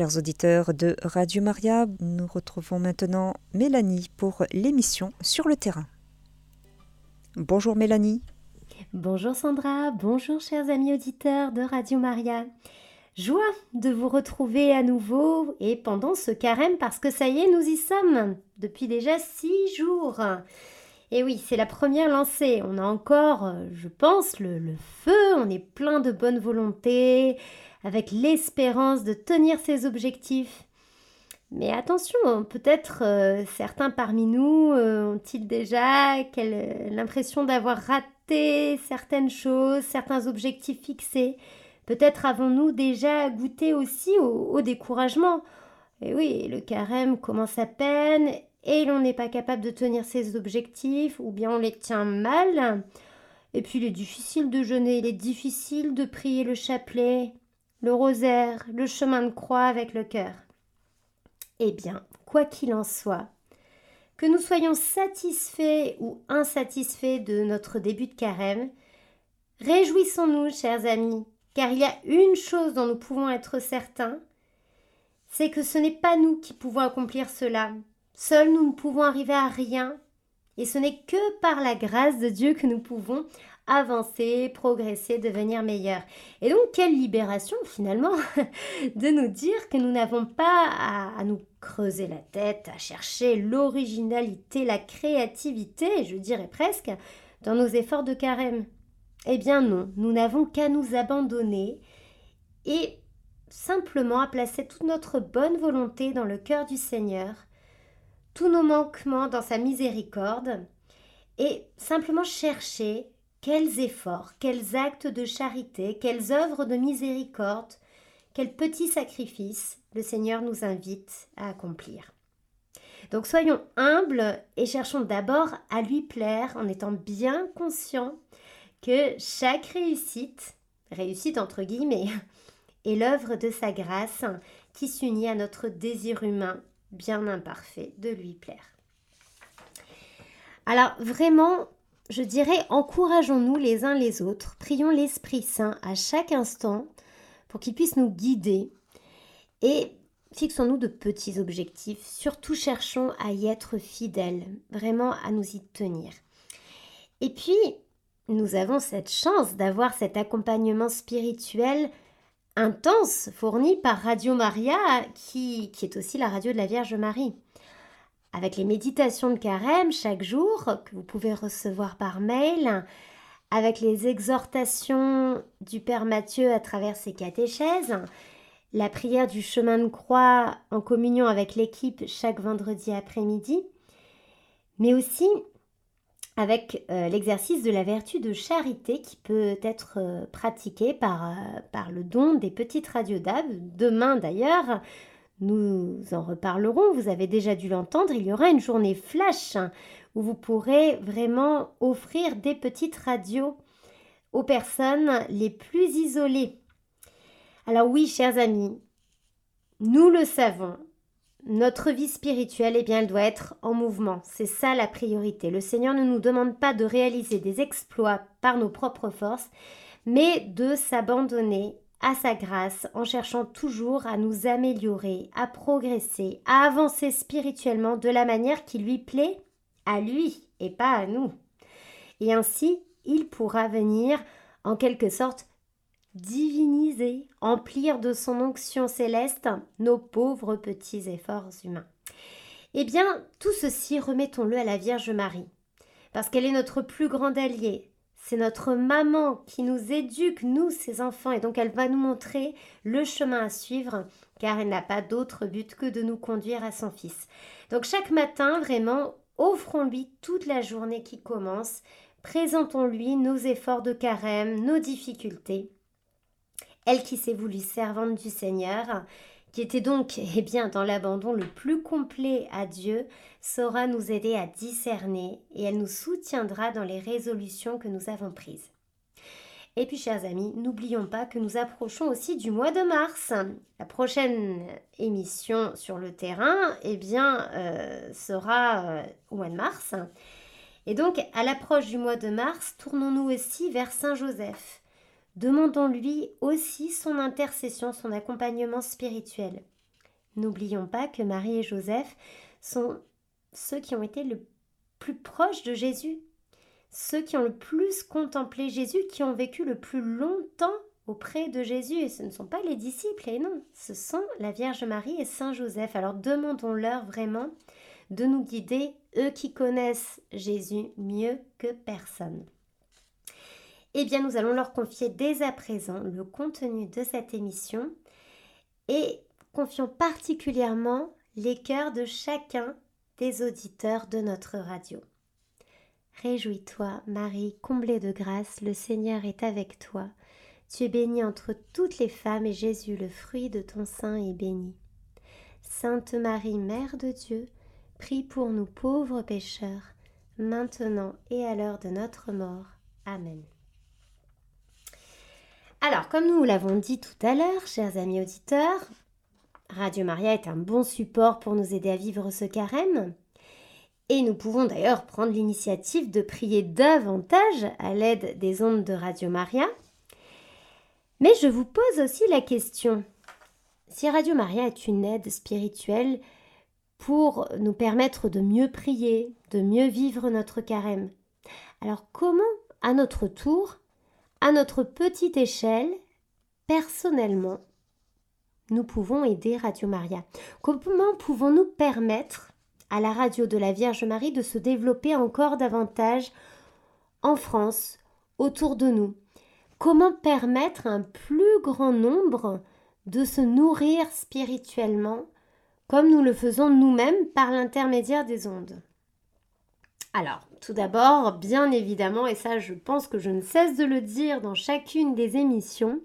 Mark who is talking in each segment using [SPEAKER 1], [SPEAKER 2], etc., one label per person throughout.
[SPEAKER 1] chers auditeurs de Radio Maria. Nous retrouvons maintenant Mélanie pour l'émission Sur le terrain. Bonjour Mélanie.
[SPEAKER 2] Bonjour Sandra, bonjour chers amis auditeurs de Radio Maria. Joie de vous retrouver à nouveau et pendant ce carême parce que ça y est, nous y sommes depuis déjà six jours. Et oui, c'est la première lancée. On a encore, je pense, le, le feu, on est plein de bonne volonté, avec l'espérance de tenir ses objectifs. Mais attention, peut-être euh, certains parmi nous euh, ont-ils déjà l'impression d'avoir raté certaines choses, certains objectifs fixés? Peut-être avons-nous déjà goûté aussi au, découragement? Et oui, le carême commence à peine? Et l'on n'est pas capable de tenir ses objectifs ou bien on les tient mal? Et puis il est difficile de jeûner, il est difficile de prier le chapelet le rosaire, le chemin de croix avec le cœur. Eh bien, quoi qu'il en soit, que nous soyons satisfaits ou insatisfaits de notre début de carême, réjouissons-nous, chers amis, car il y a une chose dont nous pouvons être certains, c'est que ce n'est pas nous qui pouvons accomplir cela. Seuls nous ne pouvons arriver à rien, et ce n'est que par la grâce de Dieu que nous pouvons avancer, progresser, devenir meilleur. Et donc, quelle libération finalement de nous dire que nous n'avons pas à, nous creuser la tête, à chercher l'originalité, la créativité, je dirais presque, dans nos efforts de carême. Eh bien non, nous n'avons qu'à nous abandonner et simplement à placer toute notre bonne volonté dans le cœur du Seigneur, tous nos manquements dans sa miséricorde, et simplement chercher quels efforts, quels actes de charité, quelles œuvres de miséricorde, quels petits sacrifices le Seigneur nous invite à accomplir. Donc soyons humbles et cherchons d'abord à lui plaire en étant bien conscients que chaque réussite, réussite entre guillemets, est l'œuvre de sa grâce qui s'unit à notre désir humain bien imparfait de lui plaire. Alors vraiment, je dirais, encourageons-nous les uns les autres, prions l'Esprit Saint à chaque instant pour qu'il puisse nous guider et fixons-nous de petits objectifs. Surtout cherchons à y être fidèles, vraiment à nous y tenir. Et puis, nous avons cette chance d'avoir cet accompagnement spirituel intense fourni par Radio Maria, qui, qui est aussi la radio de la Vierge Marie avec les méditations de carême chaque jour que vous pouvez recevoir par mail, avec les exhortations du Père Mathieu à travers ses catéchèses, la prière du chemin de croix en communion avec l'équipe chaque vendredi après-midi, mais aussi avec euh, l'exercice de la vertu de charité qui peut être euh, pratiqué par, euh, par le don des petites radios d'Ave. Demain d'ailleurs, nous en reparlerons, vous avez déjà dû l'entendre, il y aura une journée flash où vous pourrez vraiment offrir des petites radios aux personnes les plus isolées. Alors oui, chers amis, nous le savons, notre vie spirituelle, eh bien, elle doit être en mouvement. C'est ça la priorité. Le Seigneur ne nous demande pas de réaliser des exploits par nos propres forces, mais de s'abandonner à sa grâce en cherchant toujours à nous améliorer, à progresser, à avancer spirituellement de la manière qui lui plaît à lui et pas à nous. Et ainsi, il pourra venir en quelque sorte diviniser, emplir de son onction céleste nos pauvres petits efforts humains. Eh bien, tout ceci, remettons-le à la Vierge Marie, parce qu'elle est notre plus grande alliée, c'est notre maman qui nous éduque, nous, ses enfants, et donc elle va nous montrer le chemin à suivre, car elle n'a pas d'autre but que de nous conduire à son Fils. Donc chaque matin, vraiment, offrons-lui toute la journée qui commence, présentons-lui nos efforts de carême, nos difficultés. Elle qui s'est voulue servante du Seigneur, qui était donc eh bien, dans l'abandon le plus complet à Dieu, saura nous aider à discerner et elle nous soutiendra dans les résolutions que nous avons prises. Et puis, chers amis, n'oublions pas que nous approchons aussi du mois de mars. La prochaine émission sur le terrain, eh bien, euh, sera euh, au mois de mars. Et donc, à l'approche du mois de mars, tournons-nous aussi vers Saint Joseph. Demandons-lui aussi son intercession, son accompagnement spirituel. N'oublions pas que Marie et Joseph sont ceux qui ont été le plus proches de Jésus, ceux qui ont le plus contemplé Jésus, qui ont vécu le plus longtemps auprès de Jésus. Et ce ne sont pas les disciples, et non, ce sont la Vierge Marie et Saint Joseph. Alors demandons-leur vraiment de nous guider, eux qui connaissent Jésus mieux que personne. Eh bien, nous allons leur confier dès à présent le contenu de cette émission et confions particulièrement les cœurs de chacun des auditeurs de notre radio. Réjouis-toi, Marie, comblée de grâce, le Seigneur est avec toi. Tu es bénie entre toutes les femmes et Jésus, le fruit de ton sein, est béni. Sainte Marie, Mère de Dieu, prie pour nous pauvres pécheurs, maintenant et à l'heure de notre mort. Amen. Alors, comme nous l'avons dit tout à l'heure, chers amis auditeurs, Radio Maria est un bon support pour nous aider à vivre ce carême. Et nous pouvons d'ailleurs prendre l'initiative de prier davantage à l'aide des ondes de Radio Maria. Mais je vous pose aussi la question, si Radio Maria est une aide spirituelle pour nous permettre de mieux prier, de mieux vivre notre carême, alors comment, à notre tour, à notre petite échelle, personnellement, nous pouvons aider Radio Maria. Comment pouvons-nous permettre à la radio de la Vierge Marie de se développer encore davantage en France, autour de nous? Comment permettre à un plus grand nombre de se nourrir spirituellement comme nous le faisons nous-mêmes par l'intermédiaire des ondes? Alors, tout d'abord, bien évidemment, et ça je pense que je ne cesse de le dire dans chacune des émissions,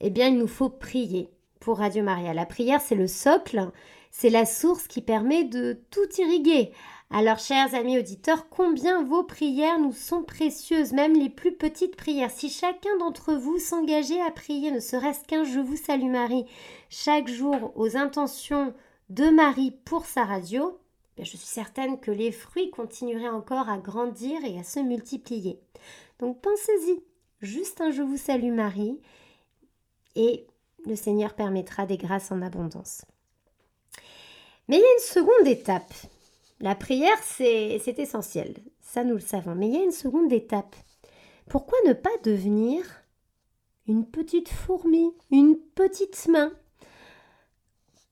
[SPEAKER 2] eh bien il nous faut prier pour Radio Maria. La prière, c'est le socle, c'est la source qui permet de tout irriguer. Alors, chers amis auditeurs, combien vos prières nous sont précieuses, même les plus petites prières. Si chacun d'entre vous s'engageait à prier, ne serait-ce qu'un Je vous salue Marie, chaque jour aux intentions de Marie pour sa radio, je suis certaine que les fruits continueraient encore à grandir et à se multiplier. Donc pensez-y, juste un Je vous salue Marie, et le Seigneur permettra des grâces en abondance. Mais il y a une seconde étape la prière, c'est essentiel, ça nous le savons. Mais il y a une seconde étape. Pourquoi ne pas devenir une petite fourmi, une petite main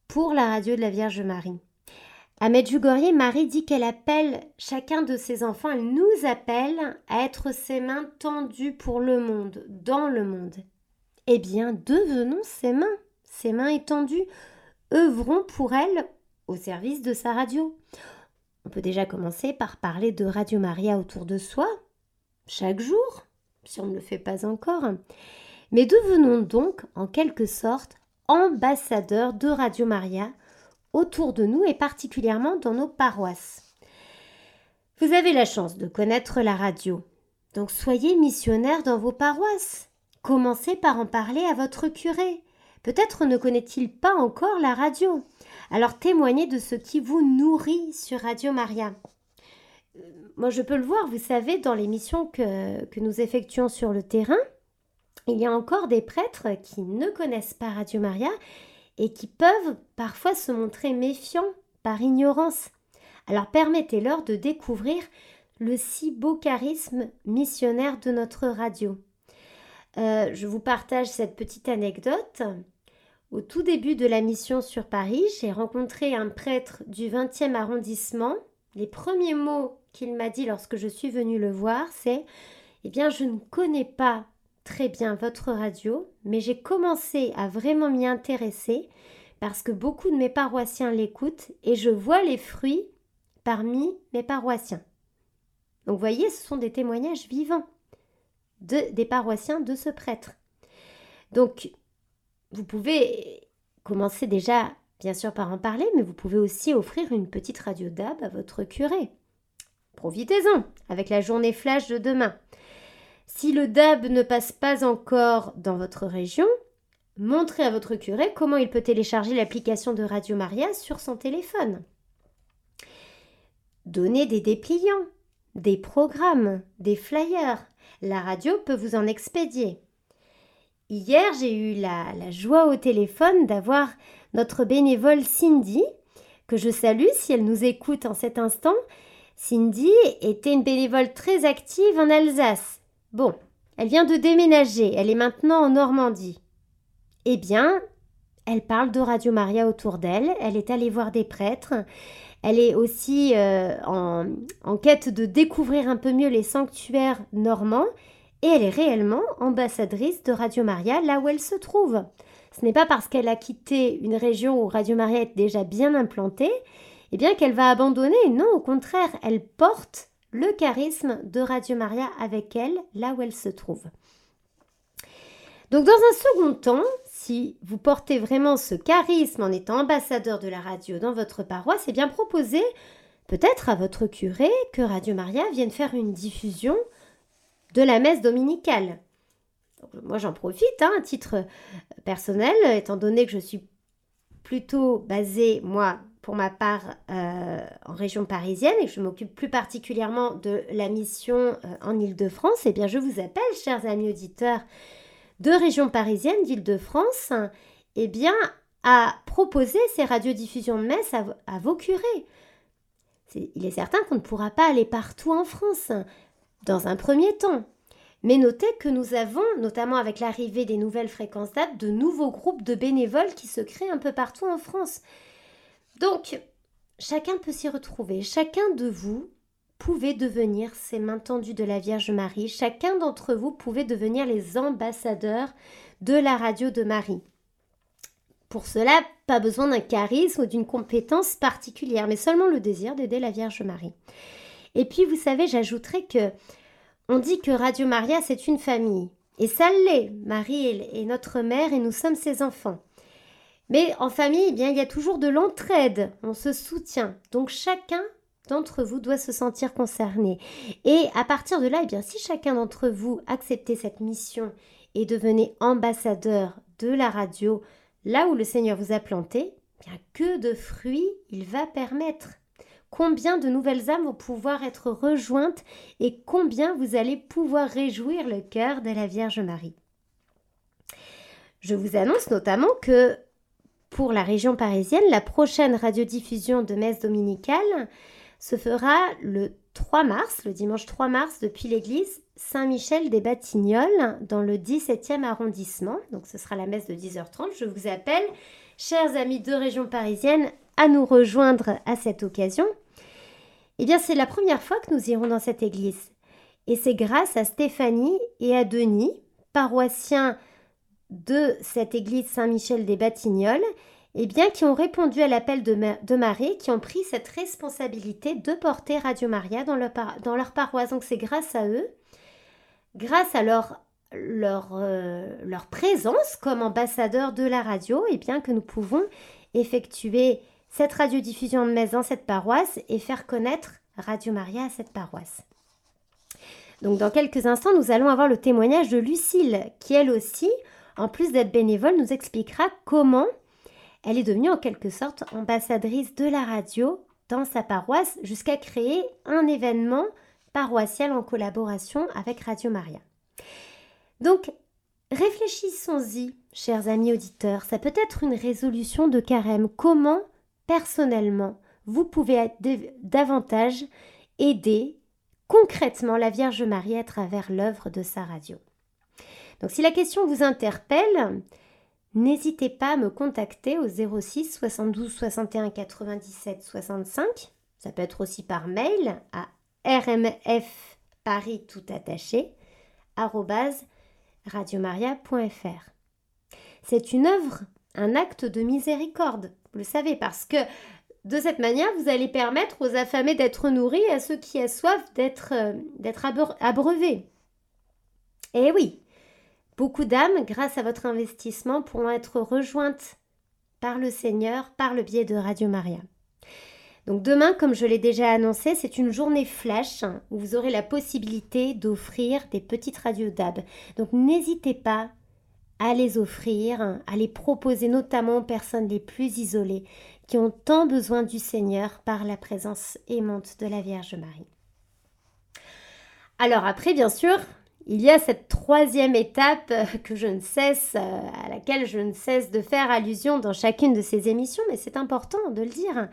[SPEAKER 2] pour la radio de la Vierge Marie? À Medjugorje, Marie dit qu'elle appelle chacun de ses enfants, elle nous appelle à être ses mains tendues pour le monde, dans le monde. Eh bien, devenons ses mains, ses mains étendues, œuvrons pour elle au service de sa radio. On peut déjà commencer par parler de Radio Maria autour de soi, chaque jour, si on ne le fait pas encore. Mais devenons donc, en quelque sorte, ambassadeurs de Radio Maria autour de nous et particulièrement dans nos paroisses. Vous avez la chance de connaître la radio, donc soyez missionnaires dans vos paroisses. Commencez par en parler à votre curé. Peut-être ne connaît-il pas encore la radio. Alors témoignez de ce qui vous nourrit sur Radio Maria. Euh, moi, je peux le voir, vous savez, dans l'émission que, que nous effectuons sur le terrain, il y a encore des prêtres qui ne connaissent pas Radio Maria et qui peuvent parfois se montrer méfiants par ignorance. Alors permettez-leur de découvrir le si beau charisme missionnaire de notre radio. Euh, je vous partage cette petite anecdote. Au tout début de la mission sur Paris, j'ai rencontré un prêtre du 20e arrondissement. Les premiers mots qu'il m'a dit lorsque je suis venue le voir, c'est Eh bien, je ne connais pas très bien votre radio, mais j'ai commencé à vraiment m'y intéresser parce que beaucoup de mes paroissiens l'écoutent et je vois les fruits parmi mes paroissiens. Donc, vous voyez, ce sont des témoignages vivants de, des paroissiens de ce prêtre. Donc, vous pouvez commencer déjà, bien sûr, par en parler, mais vous pouvez aussi offrir une petite radio DAB à votre curé. Profitez-en avec la journée flash de demain. Si le DAB ne passe pas encore dans votre région, montrez à votre curé comment il peut télécharger l'application de Radio Maria sur son téléphone. Donnez des dépliants, des programmes, des flyers. La radio peut vous en expédier. Hier, j'ai eu la, joie au téléphone d'avoir notre bénévole Cindy, que je salue si elle nous écoute en cet instant. Cindy était une bénévole très active en Alsace. Bon, elle vient de déménager, elle est maintenant en Normandie. Eh bien, elle parle de Radio Maria autour d'elle, elle est allée voir des prêtres, elle est aussi euh, en, en quête de découvrir un peu mieux les sanctuaires normands et elle est réellement ambassadrice de Radio Maria là où elle se trouve. Ce n'est pas parce qu'elle a quitté une région où Radio Maria est déjà bien implantée, eh bien qu'elle va abandonner. Non, au contraire, elle porte le charisme de Radio Maria avec elle là où elle se trouve. Donc dans un second temps, si vous portez vraiment ce charisme en étant ambassadeur de la radio dans votre paroisse, c'est eh bien proposer peut-être à votre curé que Radio Maria vienne faire une diffusion de la messe dominicale. moi j'en profite hein, à titre personnel, étant donné que je suis plutôt basée, moi, pour ma part, euh, en région parisienne et que je m'occupe plus particulièrement de la mission euh, en Ile-de-France, eh bien je vous appelle, chers amis auditeurs de région parisienne, d'Île-de-France, eh bien à proposer ces radiodiffusions de messe à vos curés. il est certain qu'on ne pourra pas aller partout en France dans un premier temps. Mais notez que nous avons, notamment avec l'arrivée des nouvelles fréquences DAB, de nouveaux groupes de bénévoles qui se créent un peu partout en France. Donc, chacun peut s'y retrouver. Chacun de vous pouvait devenir ces mains tendues de la Vierge Marie. Chacun d'entre vous pouvait devenir les ambassadeurs de la radio de Marie. Pour cela, pas besoin d'un charisme ou d'une compétence particulière, mais seulement le désir d'aider la Vierge Marie. Et puis, vous savez, j'ajouterais que on dit que Radio Maria, c'est une famille. Et ça l'est. Marie est notre mère et nous sommes ses enfants. Mais en famille, eh bien, il y a toujours de l'entraide. On se soutient. Donc chacun d'entre vous doit se sentir concerné. Et à partir de là, eh bien, si chacun d'entre vous acceptait cette mission et devenait ambassadeur de la radio, là où le Seigneur vous a planté, eh bien, que de fruits il va permettre combien de nouvelles âmes vont pouvoir être rejointes et combien vous allez pouvoir réjouir le cœur de la Vierge Marie? Je vous annonce notamment que pour la région parisienne, la prochaine radiodiffusion de messe dominicale se fera le 3 mars, le dimanche 3 mars, depuis l'église Saint-Michel des Batignolles, dans le 17e arrondissement. Donc ce sera la messe de 10h30. Je vous appelle, chers amis de région parisienne, à nous rejoindre à cette occasion. Eh bien, c'est la première fois que nous irons dans cette église. Et c'est grâce à Stéphanie et à Denis, paroissiens de cette église Saint-Michel des Batignolles, eh bien, qui ont répondu à l'appel de, Marie, qui ont pris cette responsabilité de porter Radio Maria dans leur, paroisse. Donc, c'est grâce à eux, grâce à leur, leur, euh, leur présence comme ambassadeurs de la radio, eh bien, que nous pouvons effectuer cette radiodiffusion de messe dans cette paroisse et faire connaître Radio Maria à cette paroisse. Donc dans quelques instants, nous allons avoir le témoignage de Lucille, qui elle aussi, en plus d'être bénévole, nous expliquera comment elle est devenue en quelque sorte ambassadrice de la radio dans sa paroisse jusqu'à créer un événement paroissial en collaboration avec Radio Maria. Donc, réfléchissons-y, chers amis auditeurs, ça peut être une résolution de carême. Comment personnellement, vous pouvez davantage aider concrètement la Vierge Marie à travers l'œuvre de sa radio? Donc si la question vous interpelle, n'hésitez pas à me contacter au 06 72 61 97 65. Ça peut être aussi par mail à rmfparis tout radiomaria.fr. C'est une œuvre, un acte de miséricorde vous le savez, parce que de cette manière, vous allez permettre aux affamés d'être nourris à ceux qui soif d'être euh, d'être abreuvés. Eh oui, beaucoup d'âmes, grâce à votre investissement, pourront être rejointes par le Seigneur par le biais de Radio Maria. Donc demain, comme je l'ai déjà annoncé, c'est une journée flash où vous aurez la possibilité d'offrir des petites radios d'AB. Donc n'hésitez pas à les offrir, à les proposer notamment aux personnes les plus isolées qui ont tant besoin du Seigneur par la présence aimante de la Vierge Marie. Alors après, bien sûr, il y a cette troisième étape que je ne cesse, à laquelle je ne cesse de faire allusion dans chacune de ces émissions, mais c'est important de le dire.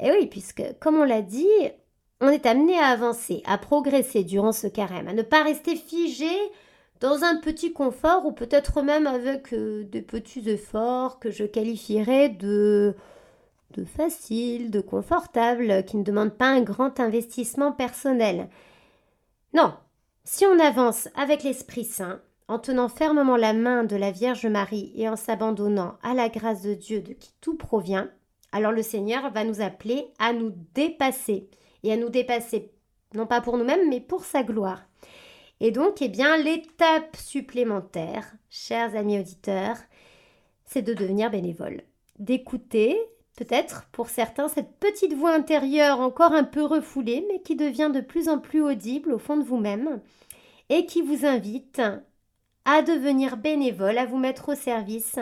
[SPEAKER 2] Et oui, puisque, comme on l'a dit, on est amené à avancer, à progresser durant ce carême, à ne pas rester figé dans un petit confort ou peut-être même avec euh, des petits efforts que je qualifierais de de facile, de confortable, qui ne demandent pas un grand investissement personnel. Non, si on avance avec l'Esprit Saint, en tenant fermement la main de la Vierge Marie et en s'abandonnant à la grâce de Dieu de qui tout provient, alors le Seigneur va nous appeler à nous dépasser et à nous dépasser non pas pour nous-mêmes mais pour sa gloire. Et donc, eh bien, l'étape supplémentaire, chers amis auditeurs, c'est de devenir bénévole, d'écouter, peut-être pour certains, cette petite voix intérieure encore un peu refoulée, mais qui devient de plus en plus audible au fond de vous-même, et qui vous invite à devenir bénévole, à vous mettre au service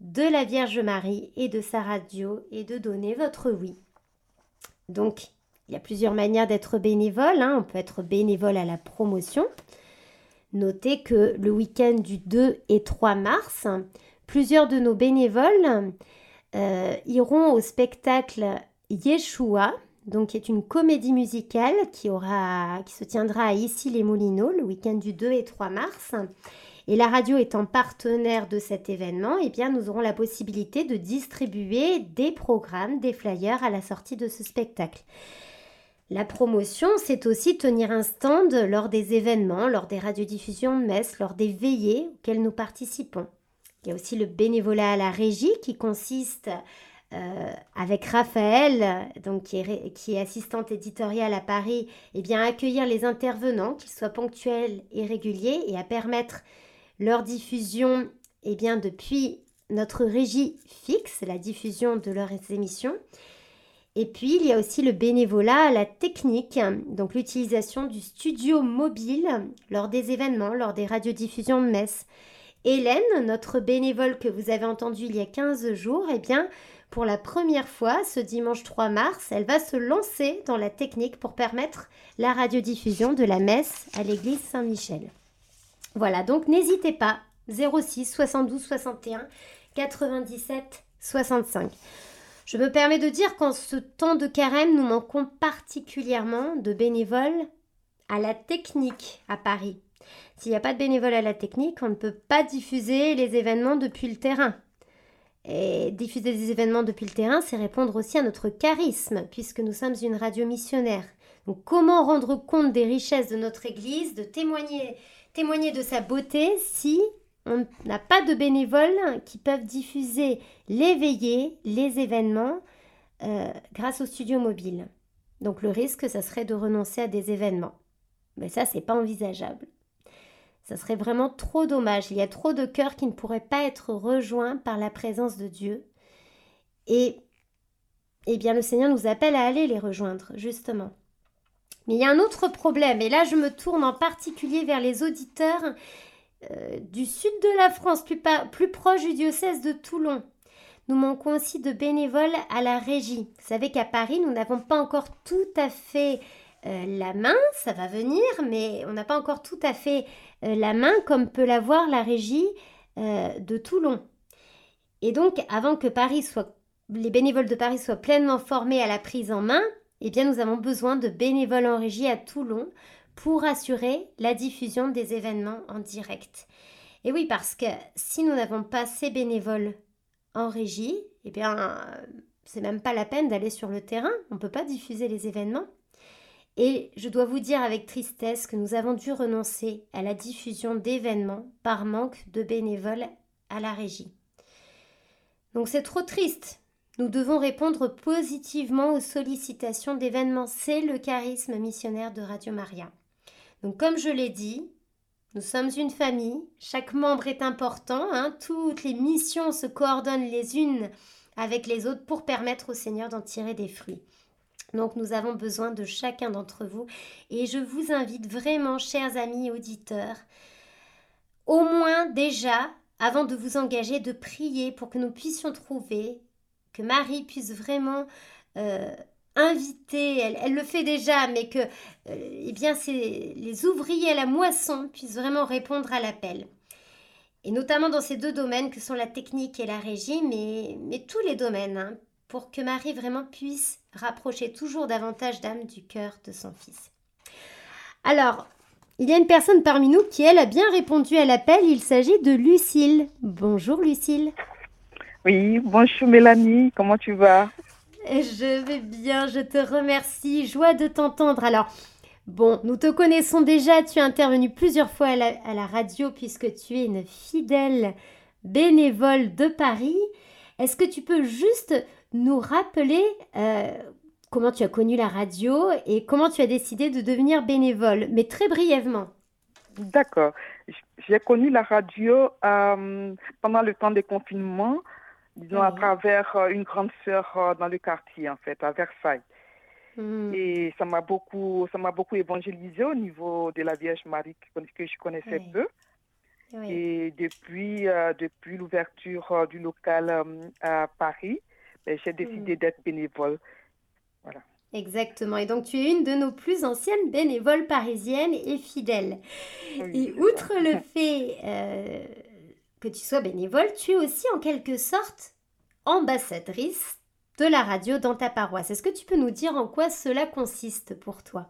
[SPEAKER 2] de la Vierge Marie et de sa radio et de donner votre oui. Donc, il y a plusieurs manières d'être bénévole. Hein. On peut être bénévole à la promotion. Notez que le week-end du 2 et 3 mars, plusieurs de nos bénévoles euh, iront au spectacle Yeshua, donc qui est une comédie musicale qui, aura, qui se tiendra à Issy-les-Moulineaux le week-end du 2 et 3 mars. Et la radio étant partenaire de cet événement, eh bien, nous aurons la possibilité de distribuer des programmes, des flyers à la sortie de ce spectacle. La promotion, c'est aussi tenir un stand lors des événements, lors des radiodiffusions de messe, lors des veillées auxquelles nous participons. Il y a aussi le bénévolat à la régie qui consiste euh, avec Raphaël, qui est, assistante éditoriale à Paris, eh à accueillir les intervenants, qu'ils soient ponctuels et réguliers, et à permettre leur diffusion eh depuis notre régie fixe, la diffusion de leurs émissions. Et puis, il y a aussi le bénévolat à la technique, donc l'utilisation du studio mobile lors des événements, lors des radiodiffusions de messe. Hélène, notre bénévole que vous avez entendu il y a 15 jours, eh bien, pour la première fois, ce dimanche 3 mars, elle va se lancer dans la technique pour permettre la radiodiffusion de la messe à l'église Saint-Michel. Voilà, donc n'hésitez pas, 06 72 61 97 65. Je me permets de dire qu'en ce temps de carême, nous manquons particulièrement de bénévoles à la technique à Paris. S'il n'y a pas de bénévoles à la technique, on ne peut pas diffuser les événements depuis le terrain. Et diffuser des événements depuis le terrain, c'est répondre aussi à notre charisme, puisque nous sommes une radio missionnaire. Donc comment rendre compte des richesses de notre Église, de témoigner, de sa beauté si on n'a pas de bénévoles qui peuvent diffuser les veillées, les événements euh, grâce au studio mobile? Donc le risque, ça serait de renoncer à des événements. Mais ça, c'est pas envisageable. Ça serait vraiment trop dommage. Il y a trop de cœurs qui ne pourraient pas être rejoints par la présence de Dieu. Et, eh bien, le Seigneur nous appelle à aller les rejoindre, justement. Mais il y a un autre problème, et là je me tourne en particulier vers les auditeurs euh, du sud de la France, plus, plus proche du diocèse de Toulon. Nous manquons aussi de bénévoles à la régie. Vous savez qu'à Paris, nous n'avons pas encore tout à fait euh, la main, ça va venir, mais on n'a pas encore tout à fait euh, la main comme peut l'avoir la régie de Toulon. Et donc, avant que Paris soit, les bénévoles de Paris soient pleinement formés à la prise en main, eh bien, nous avons besoin de bénévoles en régie à Toulon pour assurer la diffusion des événements en direct. Et oui, parce que si nous n'avons pas ces bénévoles en régie, eh bien, c'est même pas la peine d'aller sur le terrain. On ne peut pas diffuser les événements. Et je dois vous dire avec tristesse que nous avons dû renoncer à la diffusion d'événements par manque de bénévoles à la régie. Donc c'est trop triste. Nous devons répondre positivement aux sollicitations d'événements. C'est le charisme missionnaire de Radio Maria. Donc comme je l'ai dit, nous sommes une famille, chaque membre est important, hein. toutes les missions se coordonnent les unes avec les autres pour permettre au Seigneur d'en tirer des fruits. Donc nous avons besoin de chacun d'entre vous et je vous invite vraiment, chers amis auditeurs, au moins déjà, avant de vous engager, de prier pour que nous puissions trouver, que Marie puisse vraiment euh, inviter, elle, le fait déjà, mais que eh bien, les ouvriers à la moisson puissent vraiment répondre à l'appel. Et notamment dans ces deux domaines que sont la technique et la régie, mais, mais tous les domaines, hein, pour que Marie vraiment puisse rapprocher toujours davantage d'âme du cœur de son fils. Alors, il y a une personne parmi nous qui, elle, a bien répondu à l'appel. Il s'agit de Lucille. Bonjour Lucille.
[SPEAKER 3] Oui, bonjour Mélanie, comment tu vas?
[SPEAKER 2] Je vais bien, je te remercie. Joie de t'entendre. Alors, Bon, nous te connaissons déjà, tu es intervenu plusieurs fois à la, radio puisque tu es une fidèle bénévole de Paris. Est-ce que tu peux juste nous rappeler euh, comment tu as connu la radio et comment tu as décidé de devenir bénévole, mais très brièvement
[SPEAKER 3] D'accord. J'ai connu la radio euh, pendant le temps des confinements, disons à travers euh, une grande sœur dans le quartier, en fait, à Versailles. Mm. Et ça m'a beaucoup, ça m'a beaucoup évangélisé au niveau de la Vierge Marie que, je connaissais peu. Et depuis, euh, depuis l'ouverture du local euh, à Paris, j'ai décidé mm. d'être bénévole. Voilà.
[SPEAKER 2] Exactement. Et donc, tu es une de nos plus anciennes bénévoles parisiennes et fidèles. et outre le fait que tu sois bénévole, tu es aussi en quelque sorte ambassadrice de la radio dans ta paroisse. Est-ce que tu peux nous dire en quoi cela consiste pour toi?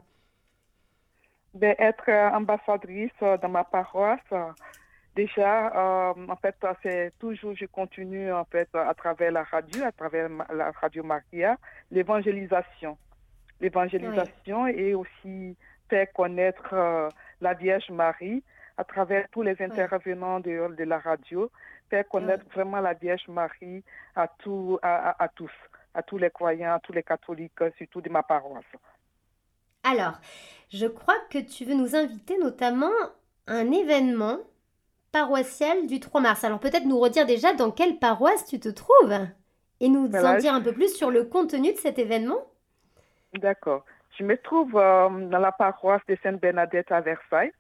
[SPEAKER 3] Ben, Être euh, ambassadrice euh, dans ma paroisse, euh, déjà, en fait, c'est toujours, je continue en fait à travers la radio, à travers la radio Maria, l'évangélisation. L'évangélisation et aussi faire connaître la Vierge Marie à travers tous les intervenants de, de, la radio, faire connaître vraiment la Vierge Marie à, tout, à tous à tous les croyants, à tous les catholiques, surtout de ma paroisse.
[SPEAKER 2] Alors, je crois que tu veux nous inviter notamment à un événement paroissial du 3 mars. Alors peut-être nous redire déjà dans quelle paroisse tu te trouves et nous en dire un peu plus sur le contenu de cet événement.
[SPEAKER 3] D'accord. Je me trouve euh, dans la paroisse de Sainte-Bernadette à Versailles.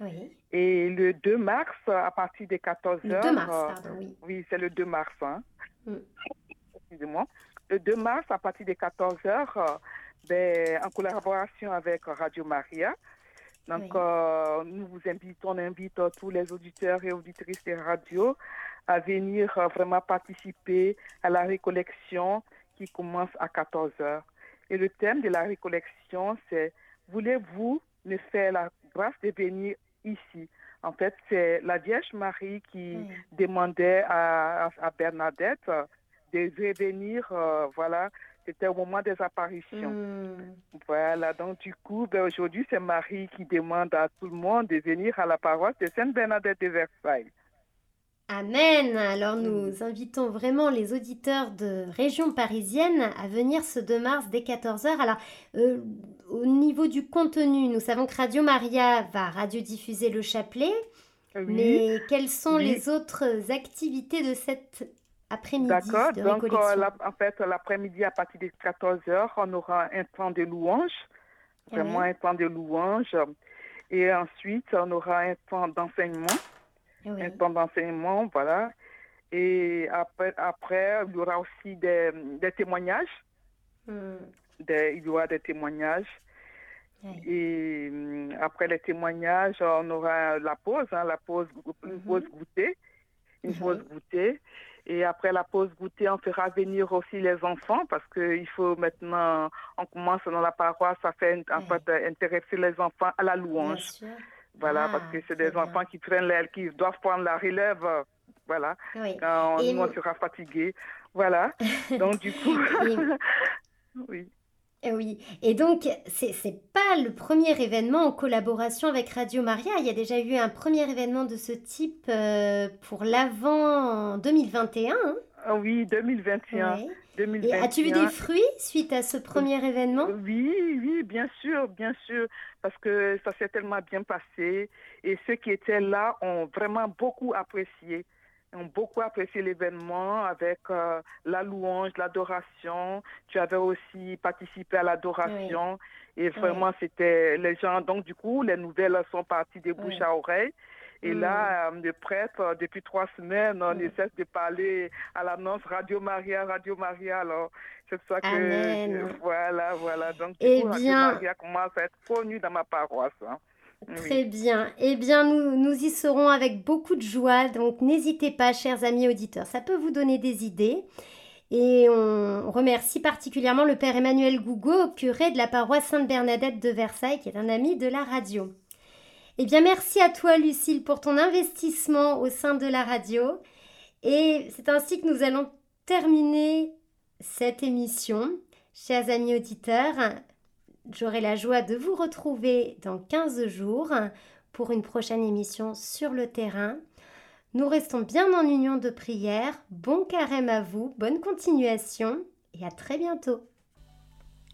[SPEAKER 3] Oui. Et le 2 mars, à partir des 14h. Le 2 mars, euh, pardon, oui. Oui, c'est le 2 mars. Hein. Mm excusez-moi, le 2 mars à partir de 14h, euh, ben, en collaboration avec Radio Maria. Donc, euh, nous vous invitons, on invite euh, tous les auditeurs et auditrices de radio à venir vraiment participer à la récollection qui commence à 14h. Et le thème de la récollection, c'est Voulez-vous me faire la grâce de venir ici? En fait, c'est la Vierge Marie qui demandait à, à Bernadette de revenir, euh, voilà, c'était au moment des apparitions. Hmm. Voilà, donc du coup, ben, aujourd'hui, c'est Marie qui demande à tout le monde de venir à la paroisse de Sainte-Bernadette de Versailles.
[SPEAKER 2] Amen. Alors nous hmm. invitons vraiment les auditeurs de région parisienne à venir ce 2 mars dès 14h. Alors euh, au niveau du contenu, nous savons que Radio Maria va radiodiffuser le chapelet. Mais quelles sont les autres activités de cette après-midi.
[SPEAKER 3] D'accord. Donc, euh, en fait, l'après-midi, à partir de 14h, on aura un temps de louange, vraiment un temps de louange. Et ensuite, on aura un temps d'enseignement. Un temps d'enseignement, voilà. Et après, après, il y aura aussi des, des témoignages. Hmm. il y aura des témoignages. Et hum, après les témoignages, on aura la pause, hein, la pause, une pause mhm. goûter. Une pause goûter. Et après la pause goûter, on fera venir aussi les enfants parce qu'il faut maintenant, on commence dans la paroisse à faire, en fait, intéresser les enfants à la louange. Voilà, parce que ah, c'est des enfants qui prennent qui doivent prendre la relève. Voilà, quand nous, on sera fatigué. Voilà. Donc, du coup,
[SPEAKER 2] oui. Eh oui, et donc c'est pas le premier événement en collaboration avec Radio Maria. Il y a déjà eu un premier événement de ce type euh, pour l'avant en 2021. Hein.
[SPEAKER 3] Ah oui, 2021. Et
[SPEAKER 2] as-tu vu des fruits suite à ce premier événement?
[SPEAKER 3] Oui, oui, bien sûr, bien sûr, parce que ça s'est tellement bien passé et ceux qui étaient là ont vraiment beaucoup apprécié ont beaucoup apprécié l'événement avec euh, la louange, l'adoration. Tu avais aussi participé à l'adoration et vraiment c'était les gens. Donc du coup, les nouvelles sont parties des bouches à oreille Et là, le prêtre, depuis trois semaines, on essaie de parler à l'annonce Radio Maria, Radio Maria. Alors, c'est ça que. Voilà, voilà. Donc,
[SPEAKER 2] eh Radio
[SPEAKER 3] Maria commence à être connu dans ma paroisse. Hein.
[SPEAKER 2] Très bien. Eh bien, nous, nous y serons avec beaucoup de joie. Donc, n'hésitez pas, chers amis auditeurs. Ça peut vous donner des idées. Et on remercie particulièrement le Père Emmanuel Gougo, curé de la paroisse Sainte-Bernadette de Versailles, qui est un ami de la radio. Eh bien, merci à toi, Lucille, pour ton investissement au sein de la radio. Et c'est ainsi que nous allons terminer cette émission. Chers amis auditeurs, J'aurai la joie de vous retrouver dans 15 jours pour une prochaine émission sur le terrain. Nous restons bien en union de prière. Bon carême à vous, bonne continuation et à très bientôt.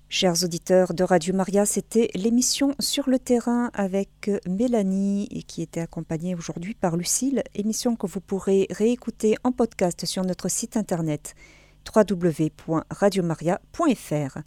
[SPEAKER 1] Chers auditeurs de Radio Maria, c'était l'émission Sur le terrain avec Mélanie et qui était accompagnée aujourd'hui par Lucille, émission que vous pourrez réécouter en podcast sur notre site internet www.radiomaria.fr.